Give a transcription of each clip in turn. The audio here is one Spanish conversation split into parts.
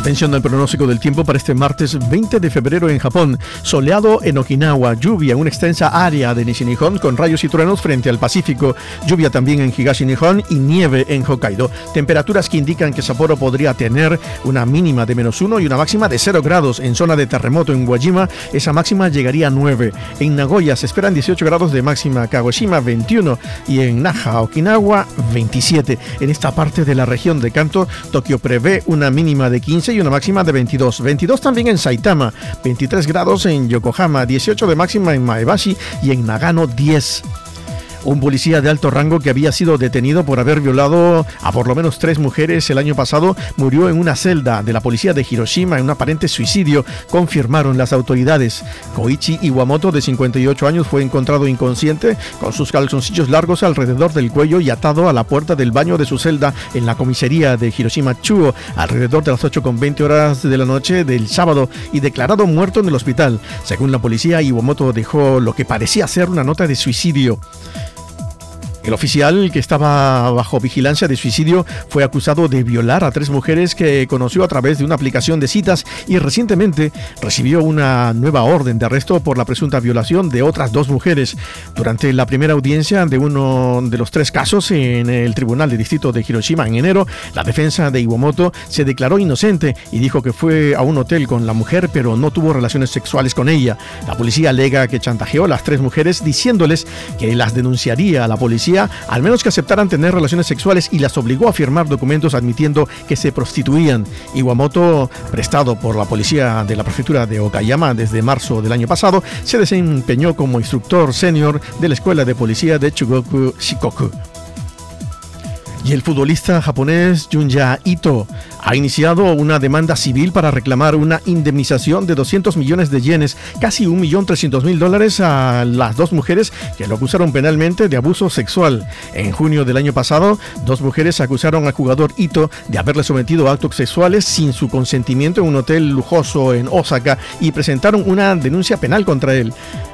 Atención al pronóstico del tiempo para este martes 20 de febrero en Japón. Soleado en Okinawa, lluvia en una extensa área de Nishinihon con rayos y truenos frente al Pacífico, lluvia también en Higashi Nihon y nieve en Hokkaido. Temperaturas que indican que Sapporo podría tener una mínima de menos 1 y una máxima de 0 grados. En zona de terremoto en Wajima, esa máxima llegaría a 9. En Nagoya se esperan 18 grados de máxima, Kagoshima 21 y en Naha, Okinawa 27. En esta parte de la región de Kanto, Tokio prevé una mínima de 15 y una máxima de 22. 22 también en Saitama, 23 grados en Yokohama, 18 de máxima en Maebashi y en Nagano 10. Un policía de alto rango que había sido detenido por haber violado a por lo menos tres mujeres el año pasado murió en una celda de la policía de Hiroshima en un aparente suicidio, confirmaron las autoridades. Koichi Iwamoto, de 58 años, fue encontrado inconsciente con sus calzoncillos largos alrededor del cuello y atado a la puerta del baño de su celda en la comisaría de Hiroshima Chuo alrededor de las 8.20 horas de la noche del sábado y declarado muerto en el hospital. Según la policía, Iwamoto dejó lo que parecía ser una nota de suicidio. El oficial que estaba bajo vigilancia de suicidio fue acusado de violar a tres mujeres que conoció a través de una aplicación de citas y recientemente recibió una nueva orden de arresto por la presunta violación de otras dos mujeres. Durante la primera audiencia de uno de los tres casos en el Tribunal de Distrito de Hiroshima en enero, la defensa de Iwamoto se declaró inocente y dijo que fue a un hotel con la mujer pero no tuvo relaciones sexuales con ella. La policía alega que chantajeó a las tres mujeres diciéndoles que las denunciaría a la policía al menos que aceptaran tener relaciones sexuales y las obligó a firmar documentos admitiendo que se prostituían. Iwamoto, prestado por la policía de la prefectura de Okayama desde marzo del año pasado, se desempeñó como instructor senior de la escuela de policía de Chugoku Shikoku. Y el futbolista japonés Junya Ito ha iniciado una demanda civil para reclamar una indemnización de 200 millones de yenes, casi 1.300.000 dólares a las dos mujeres que lo acusaron penalmente de abuso sexual. En junio del año pasado, dos mujeres acusaron al jugador Ito de haberle sometido a actos sexuales sin su consentimiento en un hotel lujoso en Osaka y presentaron una denuncia penal contra él.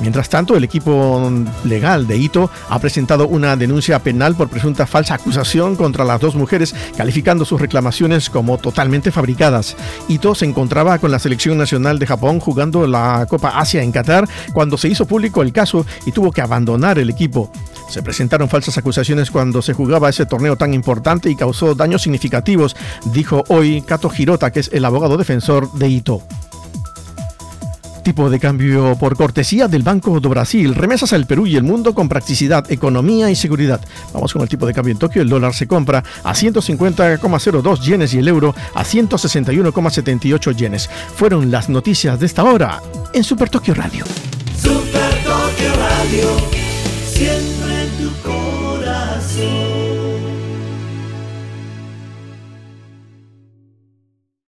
Mientras tanto, el equipo legal de Ito ha presentado una denuncia penal por presunta falsa acusación contra las dos mujeres, calificando sus reclamaciones como totalmente fabricadas. Ito se encontraba con la selección nacional de Japón jugando la Copa Asia en Qatar cuando se hizo público el caso y tuvo que abandonar el equipo. Se presentaron falsas acusaciones cuando se jugaba ese torneo tan importante y causó daños significativos, dijo hoy Kato Hirota, que es el abogado defensor de Ito tipo de cambio por cortesía del Banco do Brasil. Remesas al Perú y el mundo con practicidad, economía y seguridad. Vamos con el tipo de cambio en Tokio. El dólar se compra a 150,02 yenes y el euro a 161,78 yenes. Fueron las noticias de esta hora en Super Tokio Radio. Super Tokio Radio, siempre en tu